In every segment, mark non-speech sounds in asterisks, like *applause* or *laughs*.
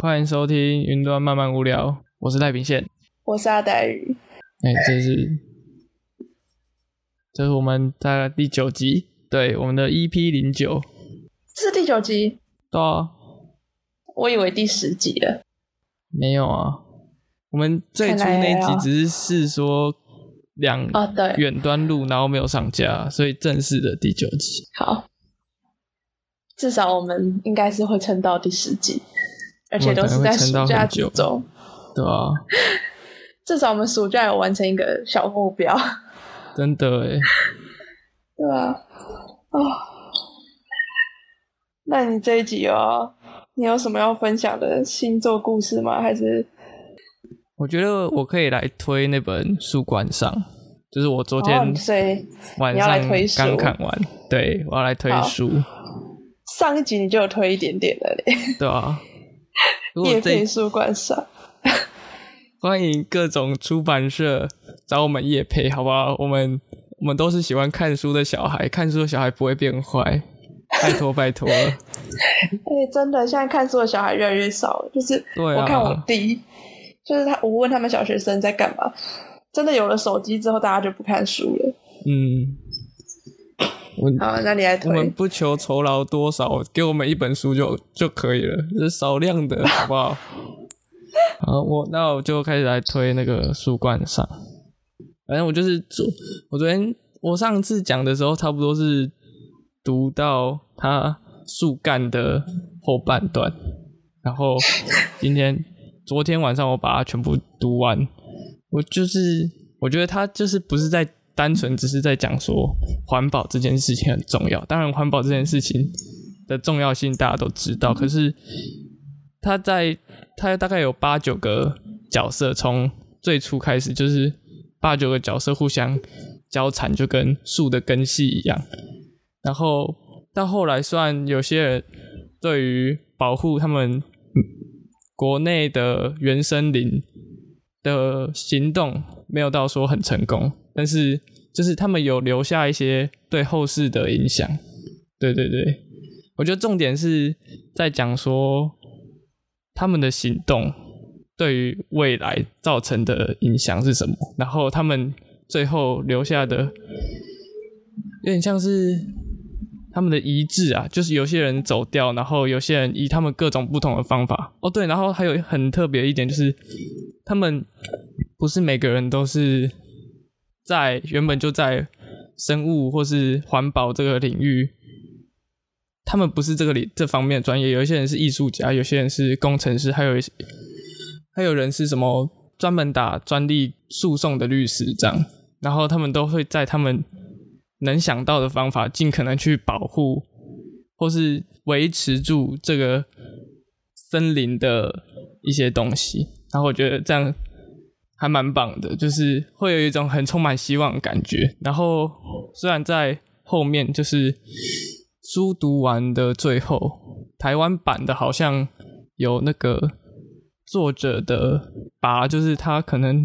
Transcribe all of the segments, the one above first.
欢迎收听《云端慢慢无聊》，我是赖平宪，我是阿黛鱼。哎，这是这是我们大概第九集，对，我们的 EP 零九，是第九集？对啊，我以为第十集了。没有啊，我们最初那集只是试说两啊，对，远端录，然后没有上架，所以正式的第九集。好，至少我们应该是会撑到第十集。而且都是在暑假之中，对啊，*laughs* 至少我们暑假有完成一个小目标，*laughs* 真的哎，对啊，啊，那你这一集哦，你有什么要分享的星座故事吗？还是？我觉得我可以来推那本《书馆上》，就是我昨天晚上刚看完，对我要来推书。上一集你就有推一点点的嘞，对啊。*laughs* 叶配书馆上，*laughs* 欢迎各种出版社找我们叶配，好不好？我们我们都是喜欢看书的小孩，看书的小孩不会变坏，拜托拜托了。*laughs* 哎，真的，现在看书的小孩越来越少了。就是我看我弟，就是他，我问他们小学生在干嘛，真的有了手机之后，大家就不看书了。嗯。好，那你来推。我们不求酬劳多少，给我们一本书就就可以了，是少量的，*laughs* 好不好？好，我那我就开始来推那个树冠上。反正我就是昨我昨天我上次讲的时候，差不多是读到他树干的后半段，然后 *laughs* 今天昨天晚上我把它全部读完。我就是我觉得他就是不是在。单纯只是在讲说环保这件事情很重要，当然环保这件事情的重要性大家都知道。可是他在他大概有八九个角色，从最初开始就是八九个角色互相交缠，就跟树的根系一样。然后到后来，虽然有些人对于保护他们国内的原生林的行动没有到说很成功。但是，就是他们有留下一些对后世的影响，对对对，我觉得重点是在讲说他们的行动对于未来造成的影响是什么，然后他们最后留下的有点像是他们的遗志啊，就是有些人走掉，然后有些人以他们各种不同的方法，哦对，然后还有很特别一点就是他们不是每个人都是。在原本就在生物或是环保这个领域，他们不是这个里这方面专业。有一些人是艺术家，有些人是工程师，还有一些还有人是什么专门打专利诉讼的律师这样。然后他们都会在他们能想到的方法，尽可能去保护或是维持住这个森林的一些东西。然后我觉得这样。还蛮棒的，就是会有一种很充满希望的感觉。然后虽然在后面就是书读完的最后，台湾版的好像有那个作者的把，就是他可能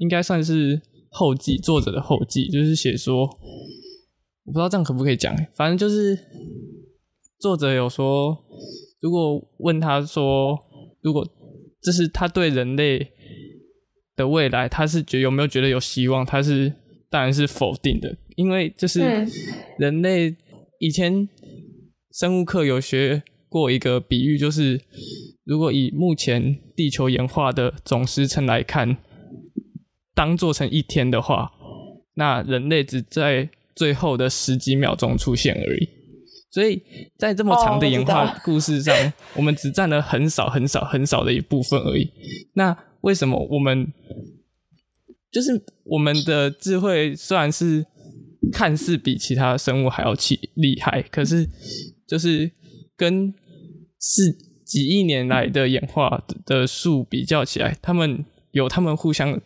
应该算是后记，作者的后记，就是写说，我不知道这样可不可以讲，反正就是作者有说，如果问他说，如果这是他对人类。的未来，他是觉有没有觉得有希望？他是当然是否定的，因为就是人类以前生物课有学过一个比喻，就是如果以目前地球演化的总时程来看，当做成一天的话，那人类只在最后的十几秒钟出现而已。所以在这么长的演化故事上，我们只占了很少很少很少的一部分而已。那为什么我们就是我们的智慧虽然是看似比其他生物还要起厉害，可是就是跟是几亿年来的演化的树比较起来，他们有他们互相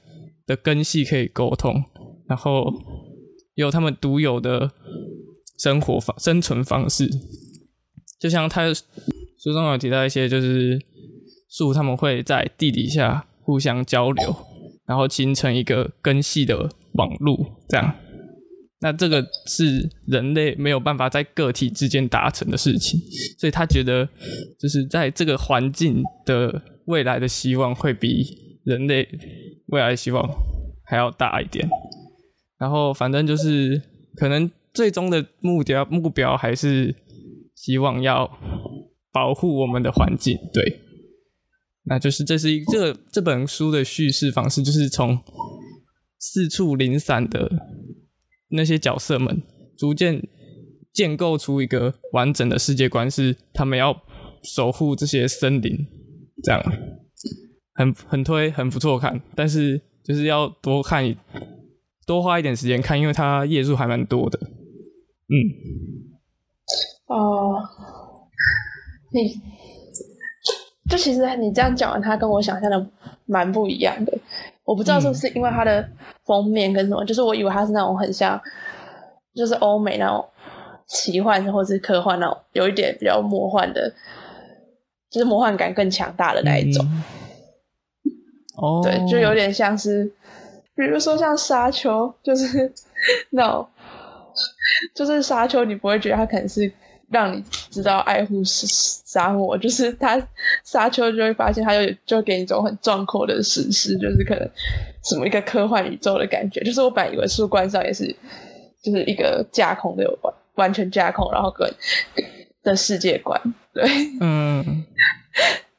的根系可以沟通，然后有他们独有的生活方生存方式，就像他书中有提到一些，就是树他们会在地底下。互相交流，然后形成一个根系的网路，这样。那这个是人类没有办法在个体之间达成的事情，所以他觉得就是在这个环境的未来的希望会比人类未来希望还要大一点。然后反正就是可能最终的目标目标还是希望要保护我们的环境，对。那就是这是一这这本书的叙事方式，就是从四处零散的那些角色们，逐渐建构出一个完整的世界观，是他们要守护这些森林，这样很很推，很不错看，但是就是要多看多花一点时间看，因为它页数还蛮多的。嗯，哦，你。就其实你这样讲完，它跟我想象的蛮不一样的。我不知道是不是因为它的封面跟什么，就是我以为它是那种很像，就是欧美那种奇幻或者是科幻那种，有一点比较魔幻的，就是魔幻感更强大的那一种。哦，对，就有点像是，比如说像沙丘，就是那种，*laughs* 就是沙丘，你不会觉得它可能是。让你知道爱护是沙漠，就是他沙丘就会发现，他就就给你一种很壮阔的史诗，就是可能什么一个科幻宇宙的感觉。就是我本来以为书观上也是，就是一个架空的有关，完全架空，然后跟的世界观。对，嗯，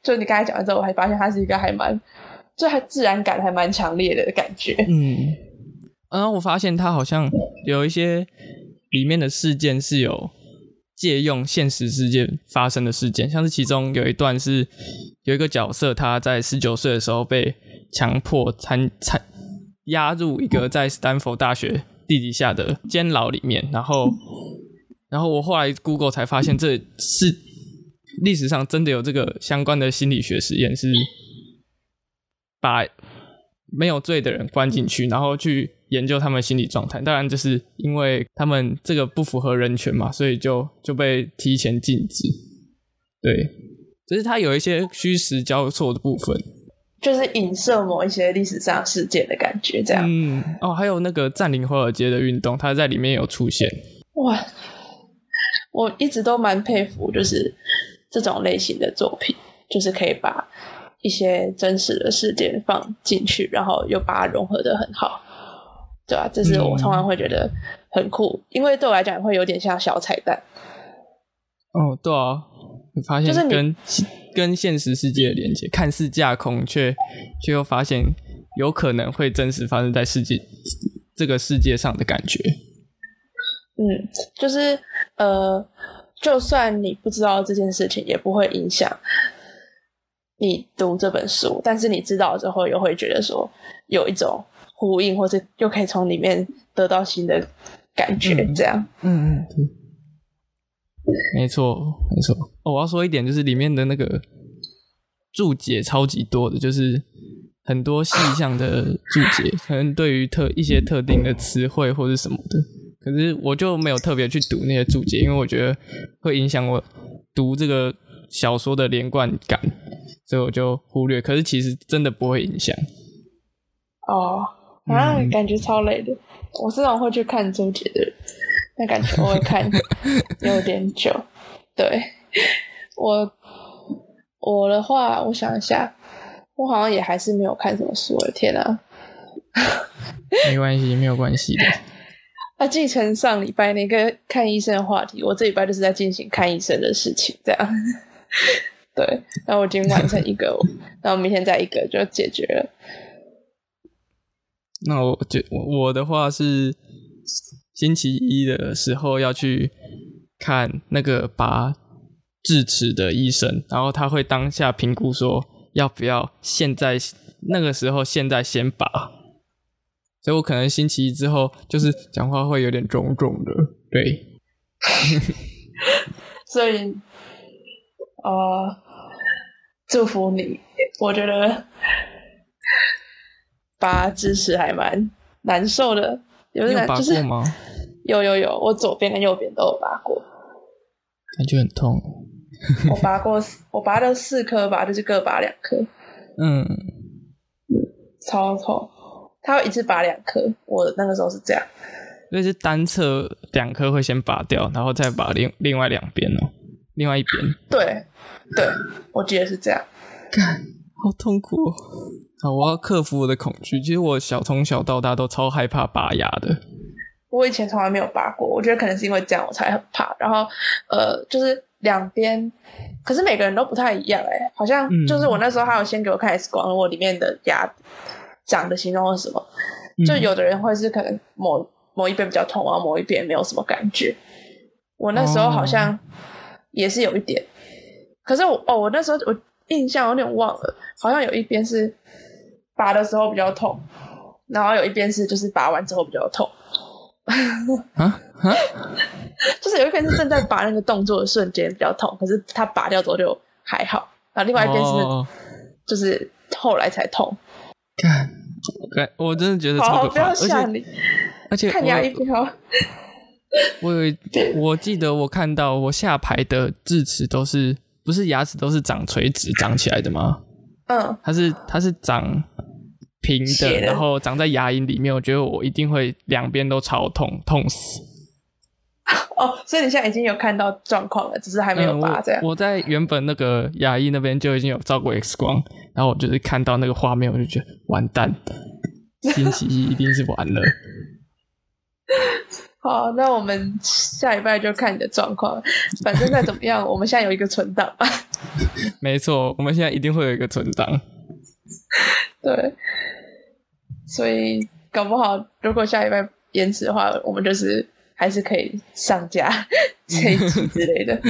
就你刚才讲完之后，我还发现它是一个还蛮，就还自然感还蛮强烈的感觉。嗯，然后我发现它好像有一些里面的事件是有。借用现实世界发生的事件，像是其中有一段是有一个角色他在十九岁的时候被强迫参参押入一个在斯坦福大学地底下的监牢里面，然后然后我后来 Google 才发现这是历史上真的有这个相关的心理学实验，是把没有罪的人关进去，然后去。研究他们心理状态，当然就是因为他们这个不符合人权嘛，所以就就被提前禁止。对，只是它有一些虚实交错的部分，就是影射某一些历史上事件的感觉，这样。嗯，哦，还有那个占领华尔街的运动，它在里面有出现。哇，我一直都蛮佩服，就是这种类型的作品，就是可以把一些真实的事件放进去，然后又把它融合的很好。对啊，这是我通常会觉得很酷，因为对我来讲会有点像小彩蛋。哦，对啊，你发现跟跟现实世界的连接，看似架空，却却又发现有可能会真实发生在世界这个世界上的感觉。嗯，就是呃，就算你不知道这件事情，也不会影响你读这本书，但是你知道之后，又会觉得说有一种。呼应，或者又可以从里面得到新的感觉，这样。嗯嗯，没错没错。哦，我要说一点，就是里面的那个注解超级多的，就是很多细项的注解，可能对于特一些特定的词汇或者什么的。可是我就没有特别去读那些注解，因为我觉得会影响我读这个小说的连贯感，所以我就忽略。可是其实真的不会影响。哦。啊，感觉超累的。我是那种会去看周杰的人，那感觉我会看 *laughs* 有点久。对我，我的话，我想一下，我好像也还是没有看什么书。我的天啊！没关系，没有关系的。*laughs* 啊，继承上礼拜那个看医生的话题，我这礼拜就是在进行看医生的事情，这样。对，然后我今天完成一个，*laughs* 然后明天再一个就解决了。那我就我的话是星期一的时候要去看那个拔智齿的医生，然后他会当下评估说要不要现在那个时候现在先拔，所以我可能星期一之后就是讲话会有点肿肿的，对，*laughs* 所以呃，祝福你，我觉得。拔智齿还蛮难受的，有点拔过吗？*laughs* 有有有，我左边跟右边都有拔过，感觉很痛。我拔过，我拔了四颗吧，就是各拔两颗。嗯，超痛。他会一次拔两颗，我那个时候是这样。所以是单侧两颗会先拔掉，然后再拔另另外两边哦，另外一边。对，对，我记得是这样。干，好痛苦哦！好，我要克服我的恐惧。其实我小从小到大都超害怕拔牙的。我以前从来没有拔过，我觉得可能是因为这样我才很怕。然后，呃，就是两边，可是每个人都不太一样哎，好像就是我那时候还有先给我看 X 光，我里面的牙长的形状是什么？就有的人会是可能某某一边比较痛啊，某一边没有什么感觉。我那时候好像也是有一点，可是我哦，我那时候我印象有点忘了，好像有一边是拔的时候比较痛，然后有一边是就是拔完之后比较痛。啊 *laughs* 啊！就是有一边是正在拔那个动作的瞬间比较痛，可是他拔掉之后就还好。然后另外一边是就是后来才痛。看，我真的觉得超可怕，而且而且看牙医不好。*laughs* 我有，我记得我看到我下排的智齿都是不是牙齿都是长垂直长起来的吗？嗯，它是它是长。平的，然后长在牙龈里面，我觉得我一定会两边都超痛，痛死。*laughs* 哦，所以你现在已经有看到状况了，只是还没有拔这样。我在原本那个牙医那边就已经有照过 X 光，然后我就是看到那个画面，我就觉得完蛋，星期一一定是完了。好，那我们下礼拜就看你的状况，反正再怎么样，我们现在有一个存档。*laughs* 没错，我们现在一定会有一个存档。*laughs* 对。所以搞不好，如果下一拜延迟的话，我们就是还是可以上架 *laughs* 这一集之类的。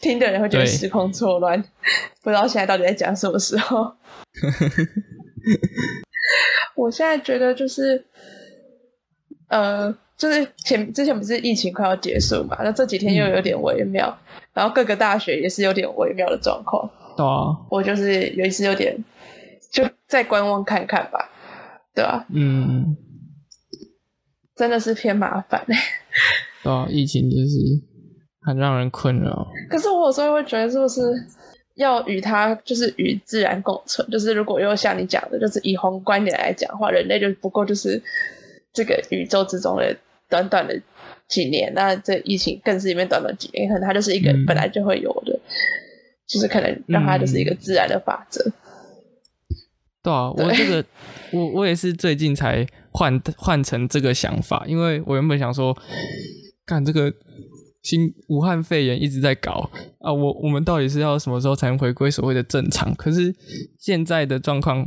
听的人会觉得时空错乱，不知道现在到底在讲什么时候。我现在觉得就是，呃，就是前之前不是疫情快要结束嘛，那这几天又有点微妙，然后各个大学也是有点微妙的状况。对啊，我就是有一次有点就再观望看看吧。对啊，嗯，真的是偏麻烦哎。*laughs* 对啊，疫情就是很让人困扰。可是我有时候会觉得，是不是要与它就是与自然共存？就是如果又像你讲的，就是以宏观点来讲的话，人类就不过就是这个宇宙之中的短短的几年，那这疫情更是里面短短几年，可能它就是一个本来就会有的，就是可能让它就是一个自然的法则。对啊，我这个我我也是最近才换换成这个想法，因为我原本想说，看这个新武汉肺炎一直在搞啊，我我们到底是要什么时候才能回归所谓的正常？可是现在的状况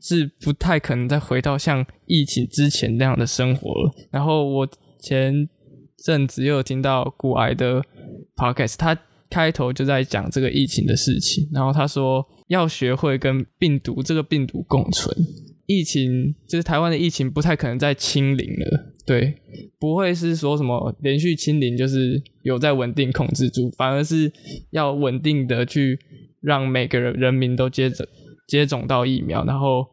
是不太可能再回到像疫情之前那样的生活了。然后我前阵子又有听到骨癌的 podcast，他开头就在讲这个疫情的事情，然后他说。要学会跟病毒这个病毒共存，疫情就是台湾的疫情不太可能再清零了，对，不会是说什么连续清零，就是有在稳定控制住，反而是要稳定的去让每个人人民都接着接种到疫苗，然后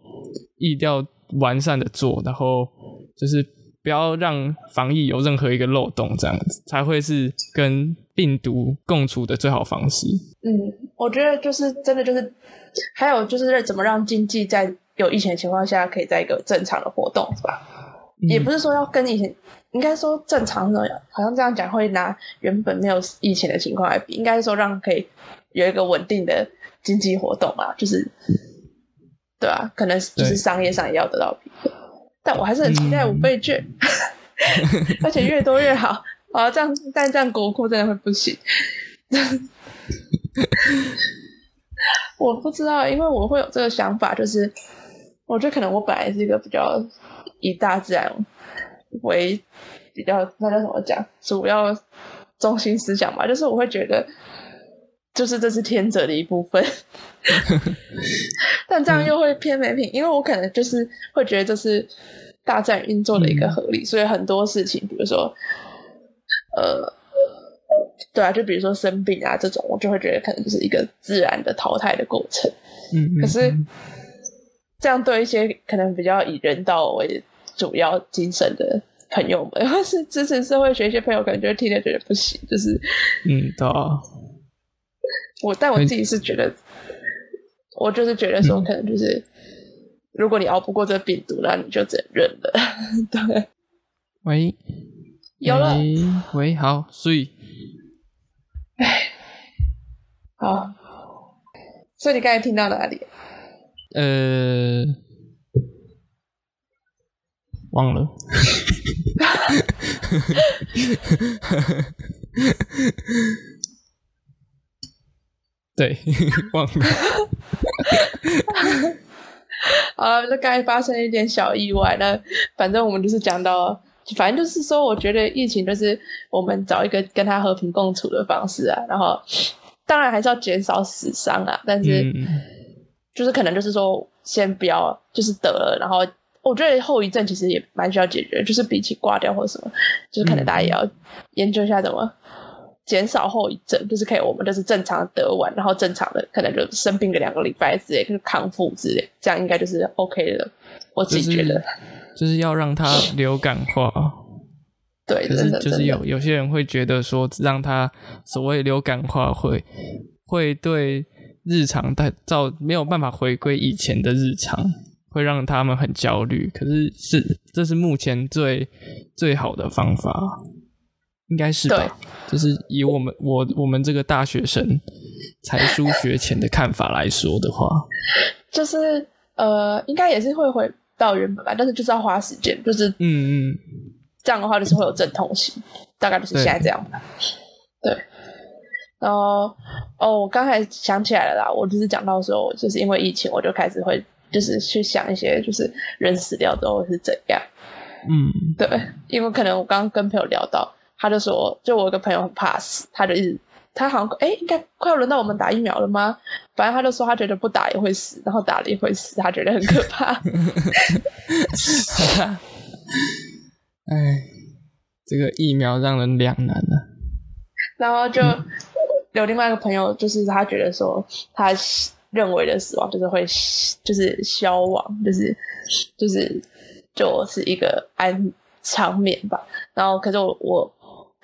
疫调完善的做，然后就是不要让防疫有任何一个漏洞，这样子才会是跟病毒共处的最好方式。嗯，我觉得就是真的就是。还有就是怎么让经济在有疫情的情况下，可以在一个正常的活动，是吧？也不是说要跟以前，应该说正常的，好像这样讲会拿原本没有疫情的情况来比，应该说让可以有一个稳定的经济活动啊，就是，对啊，可能就是商业上也要得到平衡，但我还是很期待五倍券，*laughs* 而且越多越好。啊，*laughs* 这样但这样国库真的会不行。*laughs* 我不知道，因为我会有这个想法，就是我觉得可能我本来是一个比较以大自然为比较那叫什么讲主要中心思想吧，就是我会觉得，就是这是天择的一部分，*laughs* *laughs* 但这样又会偏没品，因为我可能就是会觉得这是大自然运作的一个合理，所以很多事情，比如说，呃。对啊，就比如说生病啊这种，我就会觉得可能就是一个自然的淘汰的过程。嗯，可是这样对一些可能比较以人道为主要精神的朋友们，或是支持社会学一些朋友，可能就会听着觉得不行。就是，嗯，对啊。我但我自己是觉得，我就是觉得说，可能就是如果你熬不过这病毒，那你就只能忍了。*laughs* 对。喂，有了。喂，好，所以，哎，好，所以你刚才听到哪里？呃，忘了。对，*laughs* 忘了。*laughs* 啊，那刚才发生一点小意外，那反正我们就是讲到，反正就是说，我觉得疫情就是我们找一个跟他和平共处的方式啊，然后当然还是要减少死伤啊，但是就是可能就是说，先不要就是得了，然后我觉得后遗症其实也蛮需要解决，就是比起挂掉或什么，就是可能大家也要研究一下怎么。减少后遗症，就是可以，我们就是正常得完，然后正常的可能就生病个两个礼拜之类，就是康复之类，这样应该就是 OK 的。我自己觉得，就是要让它流感化。对，可是就是有有些人会觉得说，让它所谓流感化会会对日常带造没有办法回归以前的日常，会让他们很焦虑。可是是这是目前最最好的方法。应该是吧，就是以我们我我们这个大学生才疏学浅的看法来说的话，*laughs* 就是呃，应该也是会回到原本吧，但是就是要花时间，就是嗯嗯，这样的话就是会有阵痛期，大概就是现在这样吧。对，然后哦，我刚才想起来了啦，我就是讲到说，就是因为疫情，我就开始会就是去想一些，就是人死掉之后是怎样。嗯，对，因为可能我刚刚跟朋友聊到。他就说，就我有个朋友很怕死，他就一直，他好像哎，应该快要轮到我们打疫苗了吗？反正他就说，他觉得不打也会死，然后打了也会死，他觉得很可怕。*laughs* 哎，这个疫苗让人两难啊。*laughs* 然后就有另外一个朋友，就是他觉得说，他认为的死亡就是会就是消亡，就是就是就是一个安长眠吧。然后可是我我。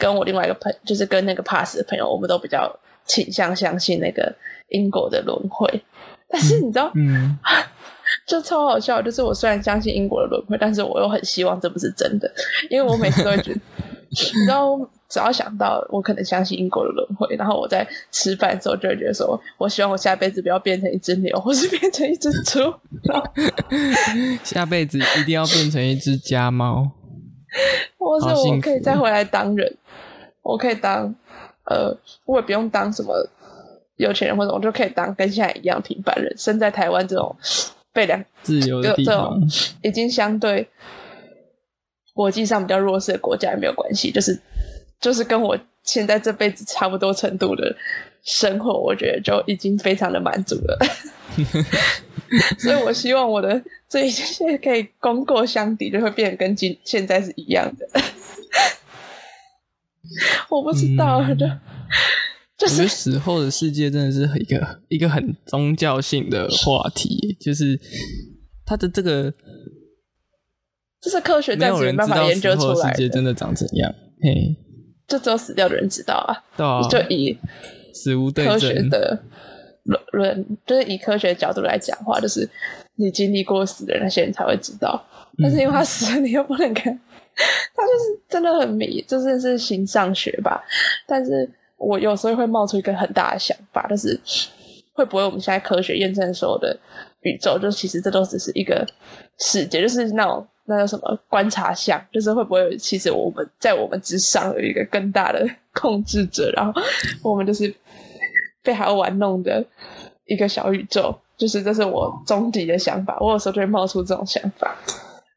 跟我另外一个朋，就是跟那个 pass 的朋友，我们都比较倾向相信那个因果的轮回。但是你知道，嗯，*laughs* 就超好笑。就是我虽然相信因果的轮回，但是我又很希望这不是真的，因为我每次都会觉得，*laughs* 你知道，只要想到我可能相信因果的轮回，然后我在吃饭的时候就会觉得说，我希望我下辈子不要变成一只牛，或是变成一只猪，*laughs* 下辈子一定要变成一只家猫，或是我可以再回来当人。我可以当，呃，我也不用当什么有钱人或者，我就可以当跟现在一样平凡人，生在台湾这种被两自由的地方，已经相对国际上比较弱势的国家也没有关系，就是就是跟我现在这辈子差不多程度的生活，我觉得就已经非常的满足了。*laughs* 所以我希望我的这一切可以功过相抵，就会变得跟今现在是一样的。*laughs* 我不知道，就 *laughs* 就是死后的世界真的是一个一个很宗教性的话题，就是他的这个，这是科学暂时没办法研究出来世界真的长怎样？嘿，就只有死掉的人知道啊。对啊，就以死无对科学的论论，就是以科学角度来讲话，就是你经历过死的那些人才会知道。但是因为他死了，你又不能看。*laughs* 他就是真的很迷，就是是形上学吧。但是我有时候会冒出一个很大的想法，就是会不会我们现在科学验证所有的宇宙，就其实这都只是一个世界，就是那种那叫什么观察项，就是会不会其实我们在我们之上有一个更大的控制者，然后我们就是被他玩弄的一个小宇宙，就是这是我终极的想法。我有时候就会冒出这种想法。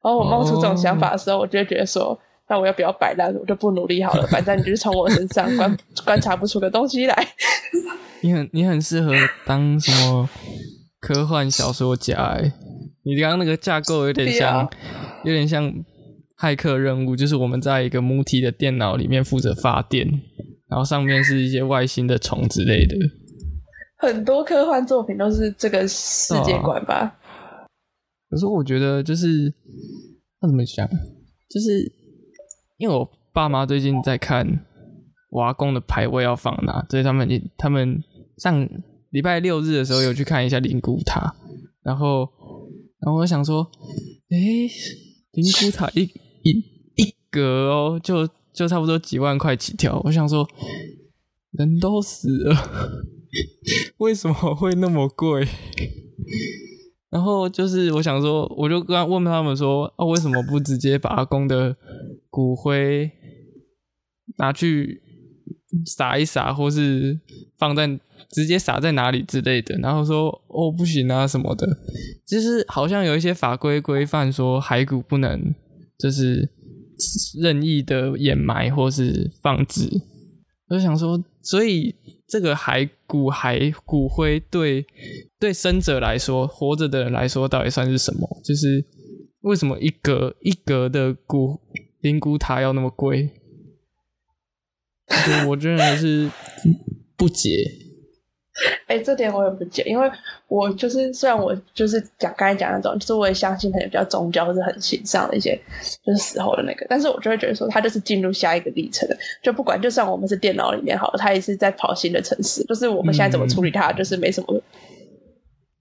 然后我冒出这种想法的时候，我就会觉得说，那我要不要摆烂？我就不努力好了，反正你就是从我身上观观察不出个东西来。*laughs* 你很你很适合当什么科幻小说家？哎，你刚刚那个架构有点像，有点像骇客任务，就是我们在一个母体的电脑里面负责发电，然后上面是一些外星的虫之类的。很多科幻作品都是这个世界观吧。可是我觉得就是那怎么讲，就是因为我爸妈最近在看瓦工的牌位要放哪，所以他们他们上礼拜六日的时候有去看一下灵骨塔，然后然后我想说，哎，灵骨塔一一一格哦，就就差不多几万块起跳。我想说，人都死了，*laughs* 为什么会那么贵？然后就是我想说，我就刚问他们说，啊，为什么不直接把阿公的骨灰拿去撒一撒，或是放在直接撒在哪里之类的？然后说，哦，不行啊什么的。就是好像有一些法规规范说，骸骨不能就是任意的掩埋或是放置。我就想说，所以。这个骸骨骸骨灰对对生者来说，活着的人来说，到底算是什么？就是为什么一格一格的骨灵骨塔要那么贵？我真的是不解。*laughs* 哎，这点我也不解，因为我就是虽然我就是讲刚才讲那种，就是我也相信可能比较宗教或者很形上的一些，就是死后的那个，但是我就会觉得说，他就是进入下一个历程的，就不管就算我们是电脑里面好了，他也是在跑新的城市，就是我们现在怎么处理它，就是没什么，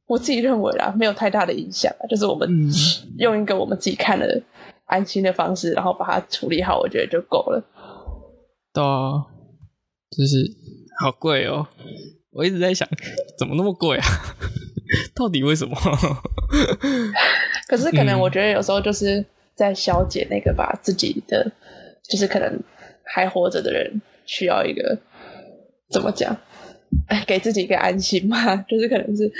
我自己认为啦，没有太大的影响，就是我们 *laughs* 用一个我们自己看的安心的方式，然后把它处理好，我觉得就够了。对啊，就是好贵哦。我一直在想，怎么那么贵啊？*laughs* 到底为什么？*laughs* 可是可能我觉得有时候就是在消解那个吧，自己的就是可能还活着的人需要一个怎么讲？哎，给自己一个安心嘛。*laughs* 就是可能是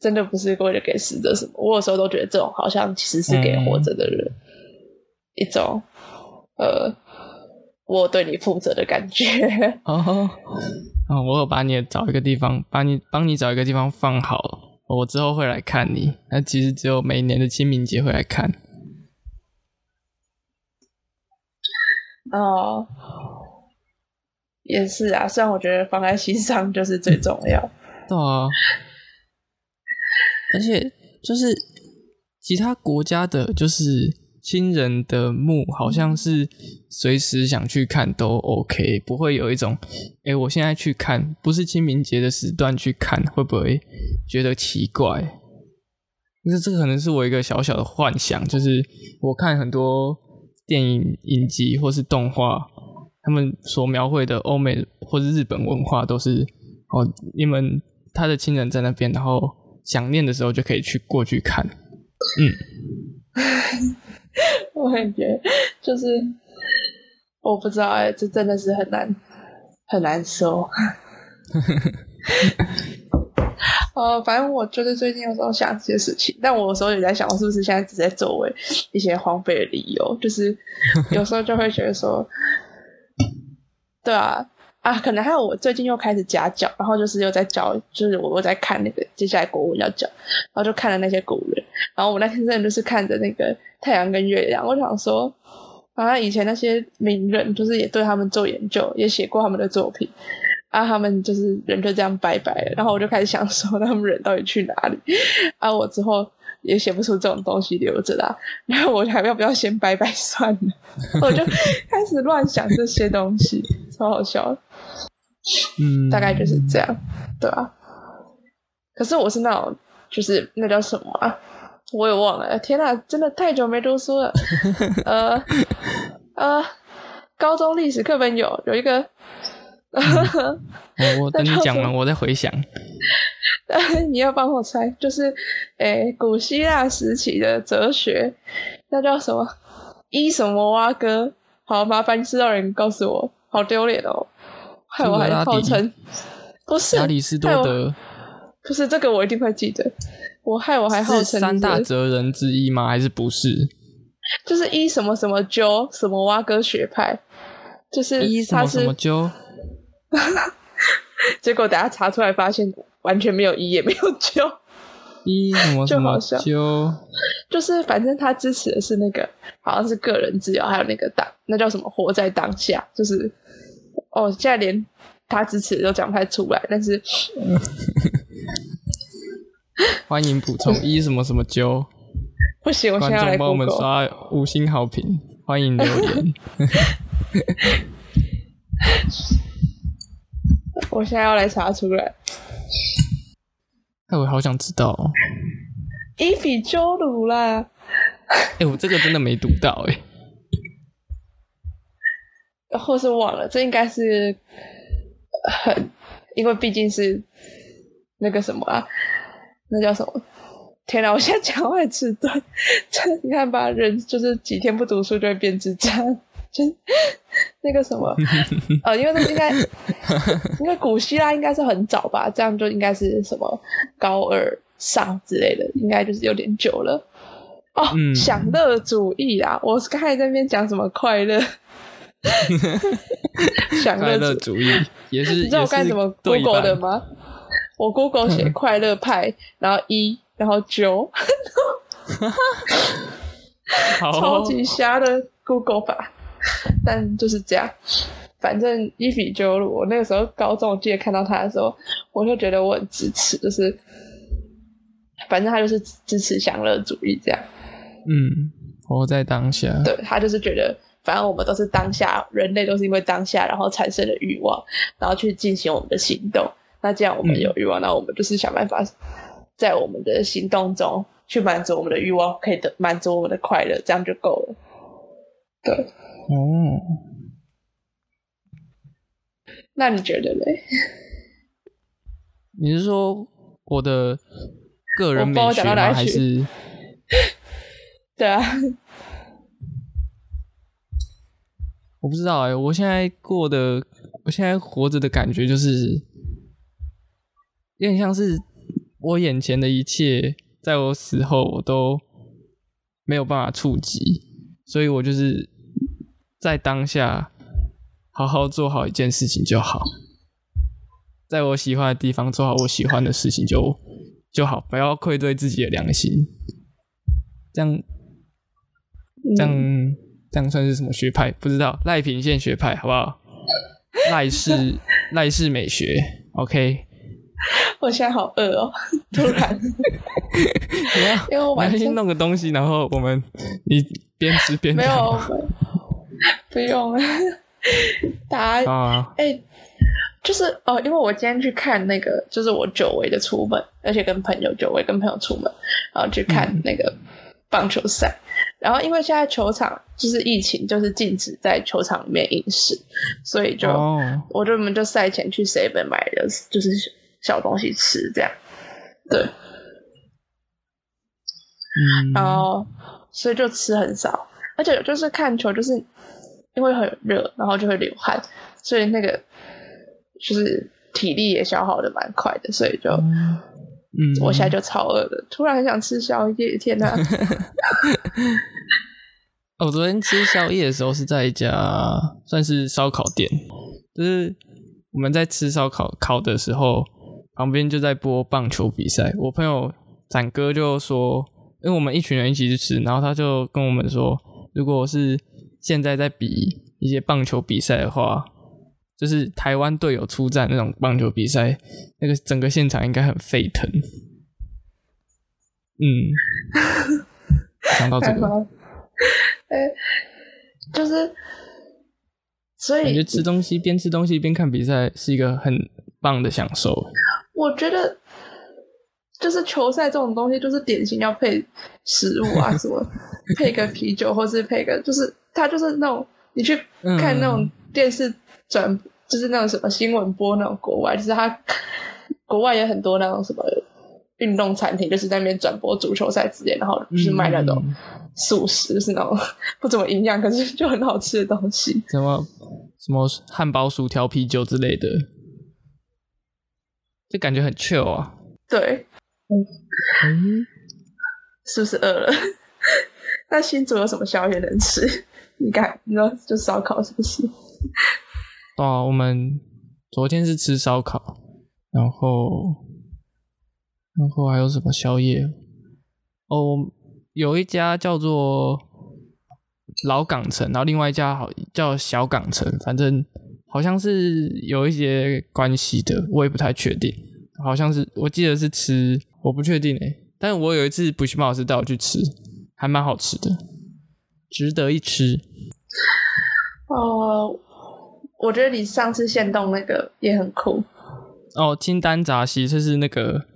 真的不是为了给死者什么。我有时候都觉得这种好像其实是给活着的人一种呃。我对你负责的感觉哦，哦，我有把你找一个地方，把你帮你找一个地方放好，我之后会来看你。那其实只有每年的清明节会来看。哦，也是啊，虽然我觉得放在心上就是最重要。*laughs* 对啊，而且就是其他国家的，就是。亲人的墓好像是随时想去看都 OK，不会有一种，哎，我现在去看，不是清明节的时段去看，会不会觉得奇怪？那这个可能是我一个小小的幻想，就是我看很多电影影集或是动画，他们所描绘的欧美或是日本文化都是，哦，你们他的亲人在那边，然后想念的时候就可以去过去看，嗯。*laughs* *laughs* 我感觉就是，我不知道哎，这真的是很难很难说。呃，*laughs* 反正我就是最近有时候想这些事情，但我有时候也在想，我是不是现在只在作为一些荒废的理由？就是有时候就会觉得说，对啊。啊，可能还有我最近又开始夹教，然后就是又在教，就是我我在看那个接下来国文要教，然后就看了那些古人，然后我那天真的就是看着那个太阳跟月亮，我想说，好像以前那些名人就是也对他们做研究，也写过他们的作品，啊，他们就是人就这样拜拜了，然后我就开始想说，他们人到底去哪里？啊，我之后也写不出这种东西留着啦，然后我还要不要先拜拜算了？*laughs* 我就开始乱想这些东西，超好笑。嗯，大概就是这样，对吧？可是我是那种，就是那叫什么啊？我也忘了。天哪，真的太久没读书了。*laughs* 呃呃，高中历史课本有有一个。*laughs* 我我等你讲完，我再回想。*laughs* 你要帮我猜，就是诶，古希腊时期的哲学，那叫什么？伊什么蛙哥？好，麻烦知道人告诉我，好丢脸哦。害我还号称不是亚里士多德，不是这个我一定会记得。我害我还号称三大哲人之一吗？还是不是？就是一什么什么鸠什么蛙哥学派，就是一什么什么鸠。*laughs* 结果等下查出来发现完全没有一也没有鸠，*laughs* 一什么什么鸠，就是反正他支持的是那个好像是个人自由，还有那个党那叫什么活在当下，就是。哦，现在连他支持都讲不太出来，但是 *laughs* 欢迎补充一什么什么九，*laughs* 不行，我现在来帮我们刷五星好评，欢迎留言。*laughs* 我现在要来查出来，哎，我好想知道，哦伊比鸠鲁啦。哎，我这个真的没读到哎。或是忘了，这应该是很，因为毕竟是那个什么啊，那叫什么？天哪！我现在讲话迟钝，这你看吧，人就是几天不读书就会变智障，就那个什么，*laughs* 呃，因为这应该，因为古希腊应该是很早吧，这样就应该是什么高二上之类的，应该就是有点久了。哦，享乐主义啊！我刚才在那边讲什么快乐？*laughs* 享乐主义也是，你知道我干什么 Google 的吗？我 Google 写快乐派，然后一，然后九 *laughs* *laughs* 超级瞎的 Google 法，但就是这样。反正伊比鸠鲁，我那个时候高中记得看到他的时候，我就觉得我很支持，就是反正他就是支持享乐主义这样。嗯，活在当下。对他就是觉得，反正我们都是当下，人类都是因为当下，然后产生了欲望，然后去进行我们的行动。那这样我们有欲望，那我们就是想办法在我们的行动中去满足我们的欲望，可以得满足我们的快乐，这样就够了。对，嗯，那你觉得嘞？你是说我的个人美学吗？还是？*laughs* 对啊，我不知道哎，我现在过的，我现在活着的感觉就是，有点像是我眼前的一切，在我死后我都没有办法触及，所以我就是在当下好好做好一件事情就好，在我喜欢的地方做好我喜欢的事情就就好，不要愧对自己的良心，这样。这样这样算是什么学派？不知道赖品线学派好不好？*laughs* 赖氏赖氏美学，OK。我现在好饿哦，*laughs* 突然。*laughs* 因为我晚上弄个东西，然后我们你边吃边没有，不用。大家哎，就是哦，因为我今天去看那个，就是我久违的出门，而且跟朋友久违跟朋友出门，然后去看那个棒球赛。然后，因为现在球场就是疫情，就是禁止在球场里面饮食，所以就我就我们就赛前去 seven 买的，就是小东西吃这样。对，嗯，然后所以就吃很少，而且就是看球，就是因为很热，然后就会流汗，所以那个就是体力也消耗的蛮快的，所以就。嗯，我现在就超饿的，突然很想吃宵夜。天哪！*laughs* 我昨天吃宵夜的时候是在一家算是烧烤店，就是我们在吃烧烤烤的时候，旁边就在播棒球比赛。我朋友展哥就说，因为我们一群人一起去吃，然后他就跟我们说，如果是现在在比一些棒球比赛的话。就是台湾队友出战那种棒球比赛，那个整个现场应该很沸腾。嗯，*laughs* 想到这个，*laughs* 哎，就是，所以感觉吃东西边吃东西边看比赛是一个很棒的享受。我觉得，就是球赛这种东西，就是典型要配食物啊，*laughs* 什么配个啤酒，或是配个，就是它就是那种你去看那种电视。转就是那种什么新闻播那种国外，就是他 *laughs* 国外也很多那种什么运动餐厅，就是在那边转播足球赛之类，然后就是卖那种素食，就是那种 *laughs* 不怎么营养，可是就很好吃的东西，什么什么汉堡、薯条、啤酒之类的，就感觉很 chill 啊。对，嗯，是不是饿了？*laughs* 那新竹有什么宵夜能吃？你看，你说就烧烤是不是？哦，我们昨天是吃烧烤，然后，然后还有什么宵夜？哦，有一家叫做老港城，然后另外一家好叫小港城，反正好像是有一些关系的，我也不太确定。好像是我记得是吃，我不确定诶。但是我有一次补习班老师带我去吃，还蛮好吃的，值得一吃。哦。我觉得你上次现动那个也很酷哦，清丹杂西这是那个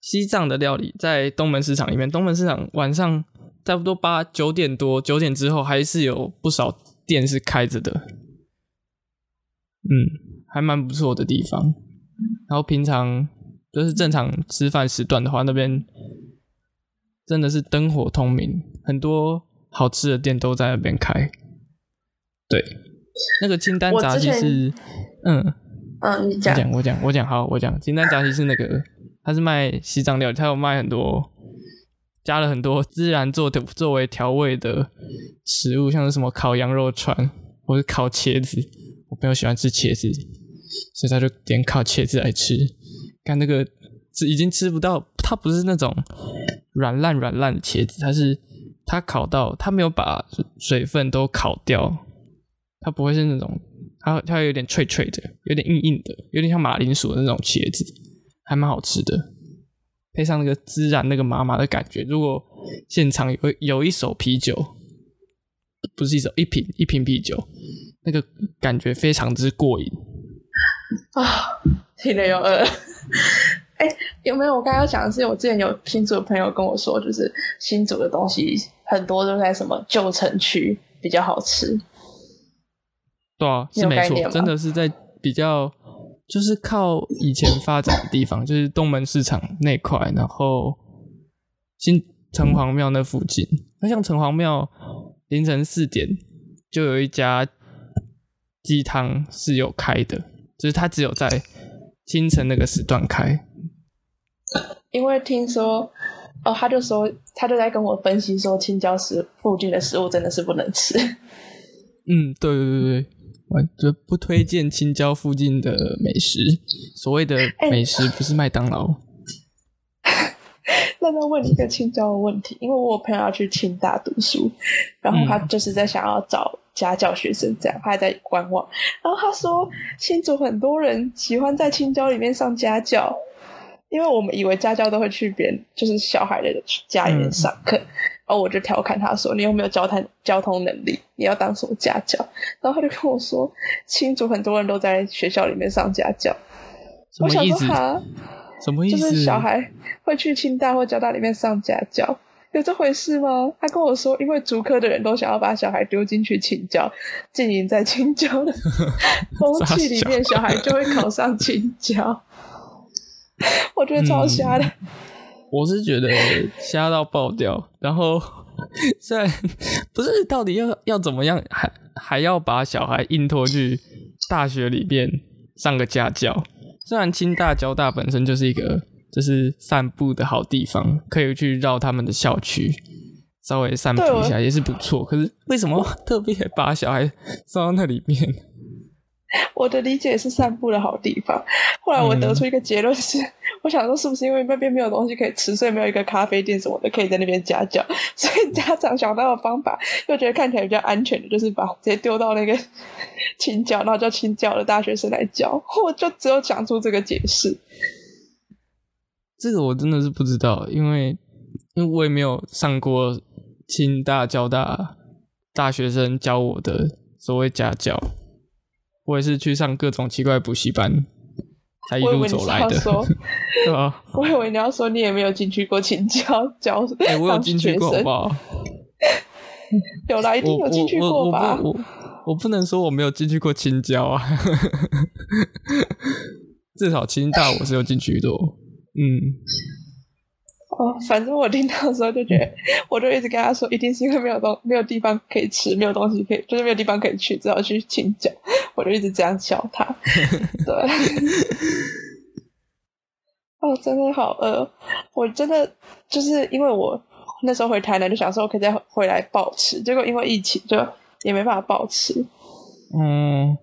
西藏的料理，在东门市场里面。东门市场晚上差不多八九点多，九点之后还是有不少店是开着的。嗯，还蛮不错的地方。然后平常就是正常吃饭时段的话，那边真的是灯火通明，很多好吃的店都在那边开。对，那个清单炸鸡是，嗯嗯，你讲，我讲，我讲，好，我讲，清单炸鸡是那个，他是卖西藏料理，他有卖很多。加了很多孜然做的作为调味的食物，像是什么烤羊肉串或者烤茄子。我朋友喜欢吃茄子，所以他就点烤茄子来吃。看那个，已经吃不到，它不是那种软烂软烂的茄子，它是它烤到它没有把水分都烤掉，它不会是那种，它它有点脆脆的，有点硬硬的，有点像马铃薯的那种茄子，还蛮好吃的。配上那个孜然那个麻麻的感觉，如果现场有有一手啤酒，不是一手一瓶一瓶啤酒，那个感觉非常之过瘾啊！听了又饿。哎，有没有？我刚刚讲的是，我之前有新竹的朋友跟我说，就是新竹的东西很多都在什么旧城区比较好吃。对啊，是没错，真的是在比较。就是靠以前发展的地方，就是东门市场那块，然后新城隍庙那附近。那像城隍庙凌晨四点就有一家鸡汤是有开的，就是它只有在清晨那个时段开。因为听说，哦，他就说他就在跟我分析说，青椒食附近的食物真的是不能吃。*laughs* 嗯，对对对对。我就不推荐青椒附近的美食。所谓的美食不是麦当劳。*laughs* 那再问你一个青椒的问题，因为我朋友要去清大读书，然后他就是在想要找家教学生，这样他还在观望。然后他说，新竹很多人喜欢在青椒里面上家教，因为我们以为家教都会去别人就是小孩的家里面上课。然后我就调侃他说：“你有没有交谈交通能力？你要当什么家教？”然后他就跟我说：“新竹很多人都在学校里面上家教。”什么意思？什么意思？就是小孩会去清大或交大里面上家教，有这回事吗？他跟我说，因为竹科的人都想要把小孩丢进去清教，浸淫在清教的 *laughs* 风气里面，小孩就会考上清教。*laughs* 我觉得超瞎的。我是觉得瞎到爆掉，然后虽然不是到底要要怎么样，还还要把小孩硬拖去大学里面上个家教。虽然清大、交大本身就是一个就是散步的好地方，可以去绕他们的校区，稍微散步一下也是不错。可是为什么特别把小孩送到那里面？*laughs* 我的理解是散步的好地方。后来我得出一个结论是，*laughs* 我想说是不是因为那边没有东西可以吃，所以没有一个咖啡店什么的可以在那边家教，*laughs* 所以家长想到的方法又觉得看起来比较安全的，就是把直接丢到那个清教，然后叫清教的大学生来教。我就只有讲出这个解释。这个我真的是不知道，因为因为我也没有上过清大、交大大学生教我的所谓家教。我也是去上各种奇怪补习班，才一路走来的？*laughs* *laughs* 我以为你要说你也没有进去过青教教，*laughs* 哎，我有进去过吧？有啦，一定有进去过吧？我我不能说我没有进去过青椒啊，至少清大我是有进去过，嗯。哦，反正我听到的时候就觉得，*laughs* 我就一直跟他说，一定是因为没有东没有地方可以吃，没有东西可以，就是没有地方可以去，只好去请教。我就一直这样笑他。*laughs* 对。哦，真的好饿！我真的就是因为我那时候回台南就想说，我可以再回来暴吃，结果因为疫情就也没办法暴吃。嗯。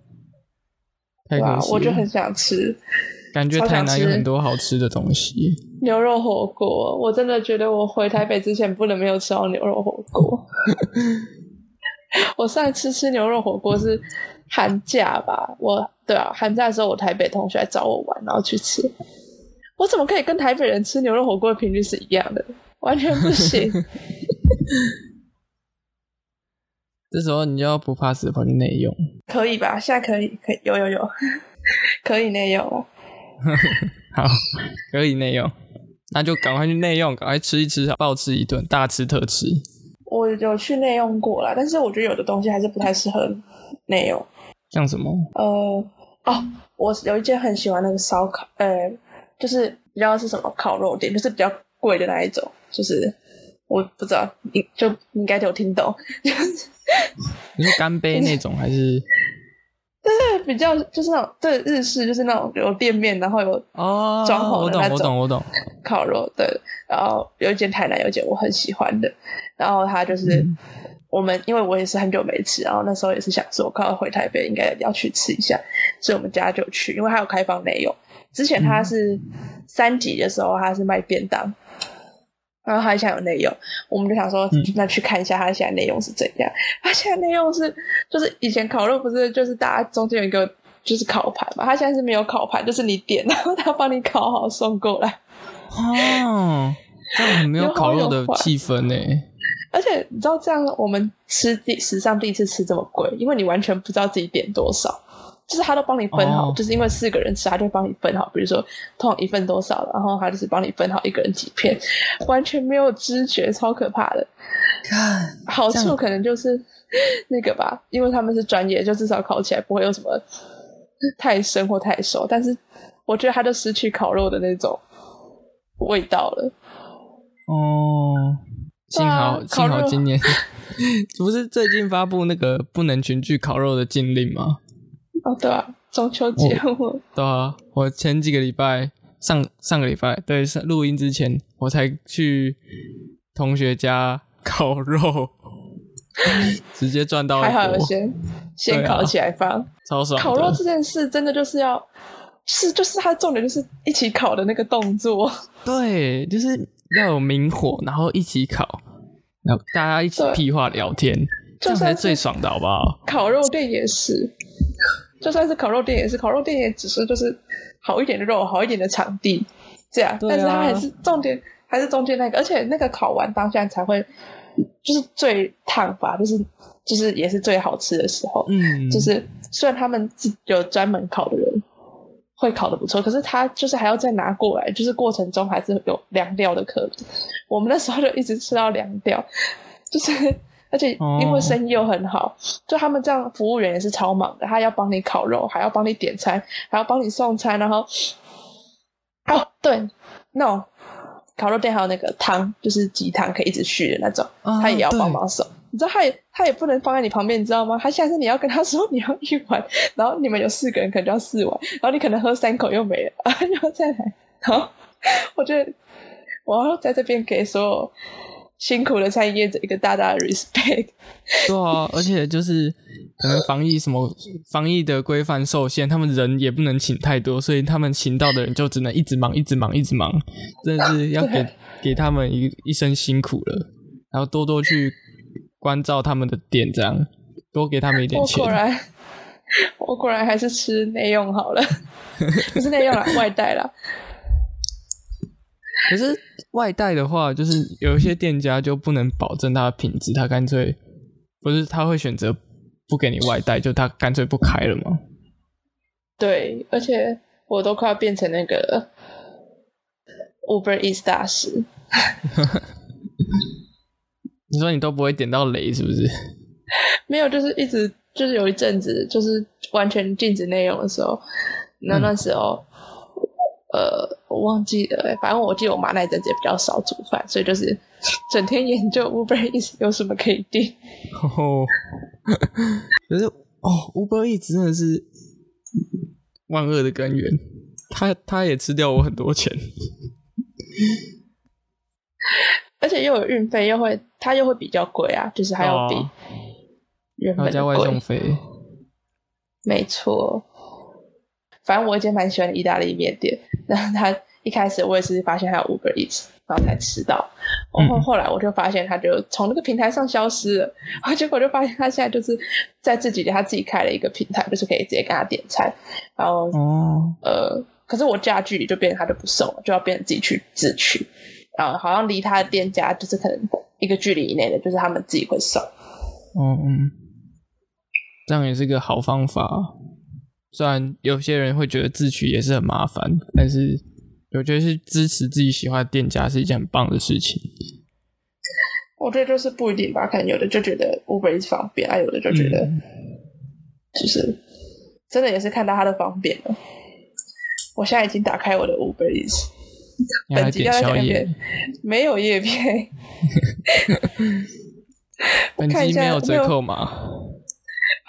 对啊，我就很想吃。感觉台南有很多好吃的东西。牛肉火锅，我真的觉得我回台北之前不能没有吃到牛肉火锅。*laughs* 我上一次吃牛肉火锅是寒假吧？我对啊，寒假的时候我台北同学来找我玩，然后去吃。我怎么可以跟台北人吃牛肉火锅的频率是一样的？完全不行。*laughs* 这时候你就要不怕死跑去内用？可以吧？现在可以，可以有有有，*laughs* 可以内用了。好，可以内用，那就赶快去内用，赶快吃一吃，暴吃一顿，大吃特吃。我有去内用过啦，但是我觉得有的东西还是不太适合内用。像什么？呃，哦，我有一间很喜欢那个烧烤，呃，就是比较是什么烤肉店，就是比较贵的那一种，就是我不知道，你就应该有听懂，*laughs* 就是你是干杯那种还是？就是比较就是那种对日式，就是那种有店面，然后有哦装潢的那种。我懂，我懂，我懂。烤肉对，然后有一间台南有一间我很喜欢的，然后他就是我们，因为我也是很久没吃，然后那时候也是想说，我快要回台北，应该要去吃一下，所以我们家就去，因为他有开放内容。之前他是三级的时候，他是卖便当。然后他现在有内容，我们就想说，那去看一下他现在内容是怎样。他现在内容是，就是以前烤肉不是就是大家中间有一个就是烤盘嘛，他现在是没有烤盘，就是你点，然后他帮你烤好送过来。哦，这样很没有烤肉的气氛呢。而且你知道这样，我们吃第史上第一次吃这么贵，因为你完全不知道自己点多少。就是他都帮你分好，就是因为四个人吃，他就帮你分好。比如说，通常一份多少，然后他就是帮你分好一个人几片，完全没有知觉，超可怕的。看好处可能就是那个吧，因为他们是专业，就至少烤起来不会有什么太生或太熟。但是我觉得他就失去烤肉的那种味道了。哦，幸好幸好今年 *laughs* 不是最近发布那个不能群聚烤肉的禁令吗？哦，对啊，中秋节我对啊，我前几个礼拜上上个礼拜对录音之前，我才去同学家烤肉，直接赚到还好有先先烤起来放，超爽。烤肉这件事真的就是要是就是它重点就是一起烤的那个动作，对，就是要有明火，然后一起烤，然后大家一起屁话聊天，这才是最爽的好不好？烤肉店也是。*laughs* 就算是烤肉店也是，烤肉店也只是就是好一点的肉，好一点的场地这样，但是它还是重点还是中间那个，而且那个烤完当下才会就是最烫吧，就是就是也是最好吃的时候。嗯，就是虽然他们有专门烤的人会烤的不错，可是他就是还要再拿过来，就是过程中还是有凉掉的可能。我们那时候就一直吃到凉掉，就是。而且因为生意又很好，就他们这样服务员也是超忙的，他要帮你烤肉，还要帮你点餐，还要帮你送餐，然后哦对，no，烤肉店还有那个汤，就是鸡汤可以一直续的那种，他也要帮忙送。你知道他也他也不能放在你旁边，你知道吗？他现在是你要跟他说你要一碗，然后你们有四个人可能就要四碗，然后你可能喝三口又没了，*laughs* 然后再来。好，我觉得我要在这边给所有。辛苦的餐饮业者一个大大的 respect。对啊，而且就是可能防疫什么防疫的规范受限，他们人也不能请太多，所以他们请到的人就只能一直忙，一直忙，一直忙，真的是要 *laughs* 给给他们一一生辛苦了。然后多多去关照他们的店，这样多给他们一点钱。我果然，我果然还是吃内用好了，不是内用了，外带了。*laughs* 可是外带的话，就是有一些店家就不能保证它的品质，他干脆不是他会选择不给你外带，就他干脆不开了吗？对，而且我都快要变成那个 Uber Eats 大师。你说你都不会点到雷是不是？没有，就是一直就是有一阵子就是完全禁止内容的时候，那那时候。呃，我忘记了，反正我记得我妈那阵子也比较少煮饭，所以就是整天研究 Uber Eats 有什么可以订。哦，*laughs* 可是哦，Uber Eats 真的是万恶的根源，他他也吃掉我很多钱，*laughs* 而且又有运费，又会他又会比较贵啊，就是还要比原本加外送费，没错。反正我以前蛮喜欢意大利面店，然后他一开始我也是发现他有 Uber Eats，然后才吃到。然后后来我就发现他就从那个平台上消失了，*laughs* 然后结果就发现他现在就是在自己他自己开了一个平台，就是可以直接跟他点餐。然后哦呃，可是我家距离就变成他就不送了，就要变成自己去自取。然后好像离他的店家就是可能一个距离以内的，就是他们自己会送。嗯嗯，这样也是个好方法。虽然有些人会觉得自取也是很麻烦，但是我觉得是支持自己喜欢的店家是一件很棒的事情。我觉得就是不一定吧，可能有的就觉得 Uber 方便，啊，有的就觉得就是真的也是看到它的方便了。我现在已经打开我的 Uber Eats，本集要宵夜，没有叶片。*laughs* 本集没有折扣吗？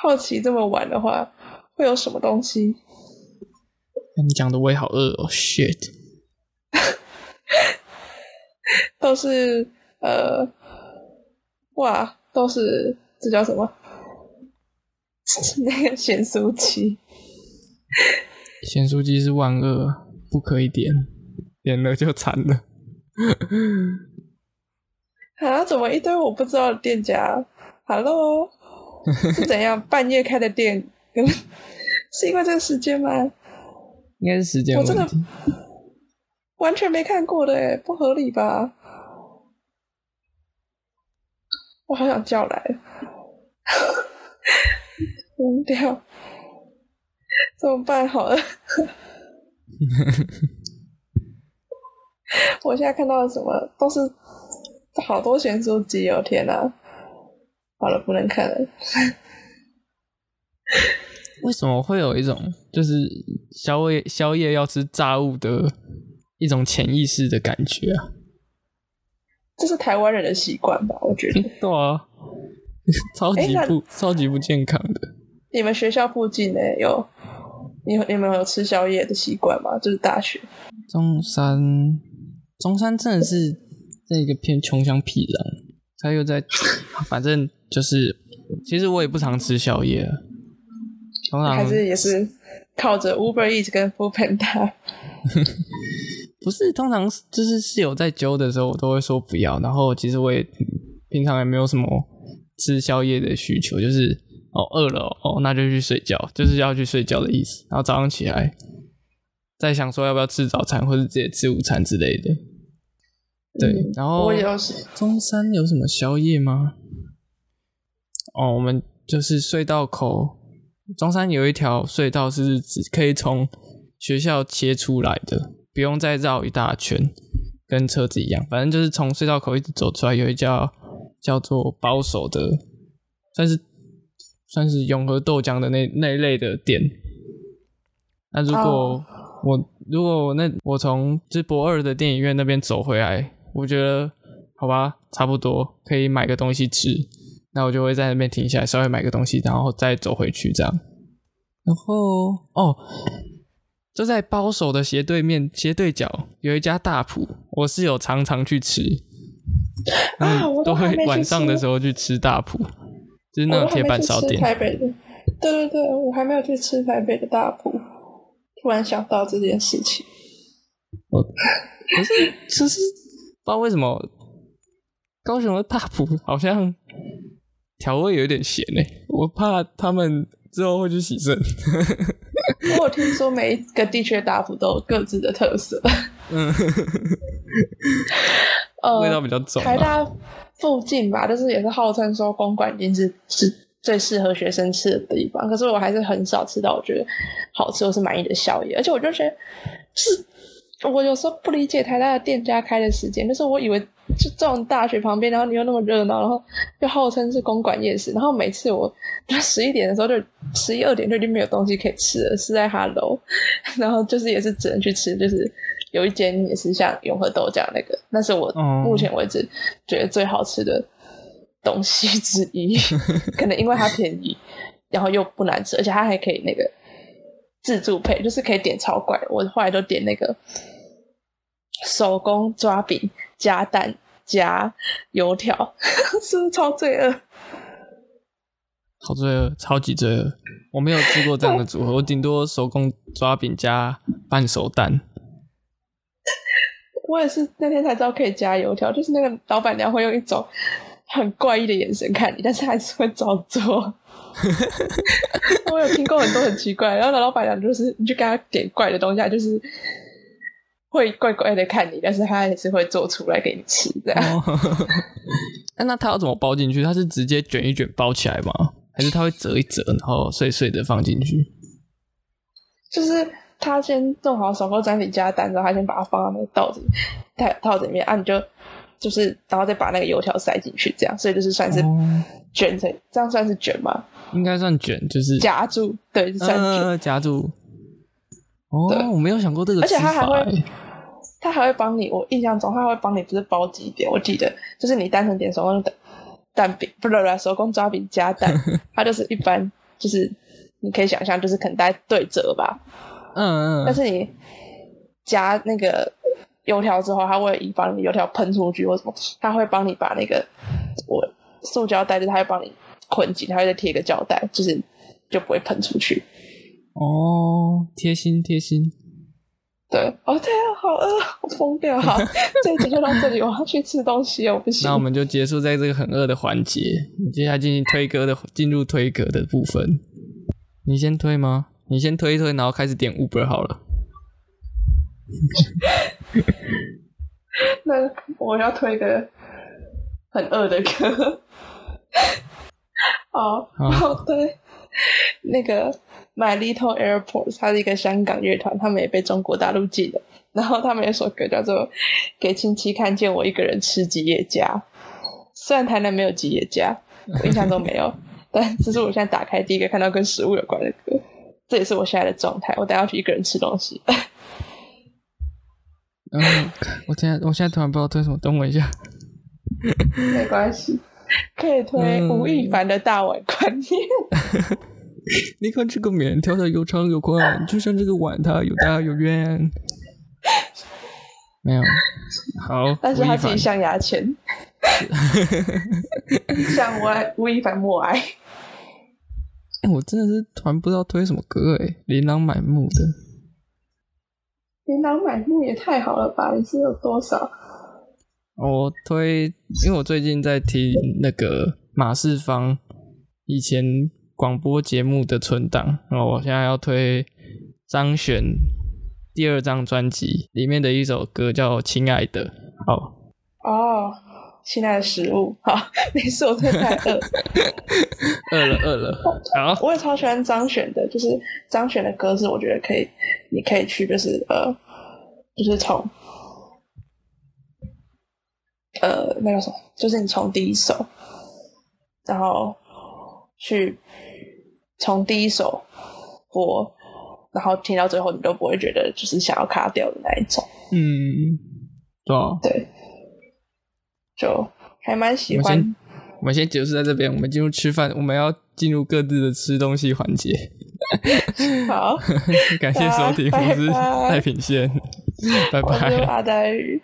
好奇这么晚的话会有什么东西？你讲的我也好饿哦，shit！*laughs* 都是呃，哇，都是这叫什么？*laughs* 那个咸酥鸡。咸酥鸡是万恶，不可以点，点了就惨了。啊？怎么一堆我不知道的店家？Hello，*laughs* 是怎样半夜开的店？*laughs* 是因为这个时间吗？应该是时间问题。*laughs* 完全没看过的，哎，不合理吧？我好想叫来，*laughs* 疯掉。怎么办？好了，我现在看到的什么都是好多咸酥鸡哦！天哪，好了，不能看了。*laughs* 为什么会有一种就是宵夜宵夜要吃炸物的一种潜意识的感觉啊？这是台湾人的习惯吧？我觉得 *laughs* 对啊，*laughs* 超级不超级不健康的。你们学校附近呢有？你你们有吃宵夜的习惯吗？就是大学中山，中山真的是在一个偏穷乡僻壤，他又在，反正就是，其实我也不常吃宵夜，通常还是也是靠着 Uber Eats 跟 Food Panda，*laughs* 不是通常就是室友在揪的时候，我都会说不要，然后其实我也平常也没有什么吃宵夜的需求，就是。哦，饿了哦，那就去睡觉，就是要去睡觉的意思。然后早上起来，再想说要不要吃早餐，或者直接吃午餐之类的。对，然后中山有什么宵夜吗？哦，我们就是隧道口，中山有一条隧道是只可以从学校切出来的，不用再绕一大圈，跟车子一样。反正就是从隧道口一直走出来，有一家叫做保守的，算是。算是永和豆浆的那那一类的店。那如果我如果那我从就博二的电影院那边走回来，我觉得好吧，差不多可以买个东西吃。那我就会在那边停下来，稍微买个东西，然后再走回去这样。然后哦，就在包手的斜对面斜对角有一家大埔，我是有常常去吃。啊，我都会晚上的时候去吃大埔。就是那种铁板烧店。台北的，对对对，我还没有去吃台北的大埔。突然想到这件事情。我可是就是不知道为什么高雄的大埔好像调味有点咸诶，我怕他们之后会去洗肾。我听说每一个地区的大福都有各自的特色。嗯，味道比较重。台大。附近吧，就是也是号称说公馆已经是是最适合学生吃的地方，可是我还是很少吃到我觉得好吃或是满意的宵夜，而且我就觉得是，我有时候不理解台大的店家开的时间，就是我以为就这种大学旁边，然后你又那么热闹，然后又号称是公馆夜市，然后每次我十一点的时候就十一二点就已经没有东西可以吃了，是在 Hello，*laughs* 然后就是也是只能去吃，就是。有一间也是像永和豆浆那个，那是我目前为止觉得最好吃的东西之一。*laughs* 可能因为它便宜，然后又不难吃，而且它还可以那个自助配，就是可以点超怪。我后来都点那个手工抓饼加蛋加油条，*laughs* 是不是超罪恶？好罪恶，超级罪恶！我没有吃过这样的组合，我顶多手工抓饼加半熟蛋。*laughs* 我也是那天才知道可以加油条，就是那个老板娘会用一种很怪异的眼神看你，但是还是会照做。*laughs* 我有听过很多很奇怪，然后老板娘就是你去给他点怪的东西，就是会怪怪的看你，但是他还是会做出来给你吃这样。*laughs* 那那他要怎么包进去？他是直接卷一卷包起来吗？还是他会折一折，然后碎碎的放进去？就是。他先弄好手工粘饼加蛋，然后他先把它放到那个袋子袋套子里面啊，你就就是然后再把那个油条塞进去，这样，所以就是算是卷成，这样算是卷吗？应该算卷，就是夹住，对，算卷夹住。哦，我没有想过这个，而且他还会，他还会帮你。我印象中他会帮你，不是包几点？我记得就是你单纯点手工蛋饼，不是手工抓饼加蛋，*laughs* 它就是一般，就是你可以想象，就是可能大概对折吧。嗯嗯。但是你夹那个油条之后，它会以防你油条喷出去或什么，它会帮你把那个我塑胶袋子，它会帮你捆紧，它会再贴一个胶带，就是就不会喷出去。哦，贴心贴心，对，哦对啊，好饿，我疯掉，好，*laughs* 这一集就到这里，我要去吃东西我不行。那我们就结束在这个很饿的环节，接下来进行推歌的，进入推歌的部分。你先推吗？你先推一推，然后开始点 Uber 好了。*laughs* 那我要推个很饿的歌。*laughs* 哦，哦对，那个。My Little Airport，它是一个香港乐团，他们也被中国大陆禁了。然后他们有首歌叫做《给亲戚看见我一个人吃吉野家》，虽然台南没有吉野家，我印象中没有，*laughs* 但这是我现在打开第一个看到跟食物有关的歌。这也是我现在的状态，我等下去一个人吃东西。嗯，我现在我现在突然不知道推什么，等我一下。没关系，*laughs* 可以推吴亦凡的大碗宽面。*laughs* 你看这个面条，它又长又宽，就像这个碗，它又大又圆。没有，好，但是他自己像牙签，*laughs* 像我吴亦凡默哀。我真的是突然不知道推什么歌哎，琳琅满目的。琳琅满目也太好了吧？你是有多少？我推，因为我最近在听那个马世芳以前。广播节目的存档，然后我现在要推张悬第二张专辑里面的一首歌，叫《亲爱的》。好哦，亲爱的食物，好，没事，我太饿，*laughs* 饿了，饿了。好，我也超喜欢张悬的，就是张悬的歌是我觉得可以，你可以去，就是呃，就是从呃那个什么，就是你从第一首，然后去。从第一首播，然后听到最后，你都不会觉得就是想要卡掉的那一种。嗯，对啊，对，就还蛮喜欢。我们先结束在这边，我们进入吃饭，我们要进入各自的吃东西环节。好，*laughs* 感谢收听，我是太平线，拜拜。阿呆鱼。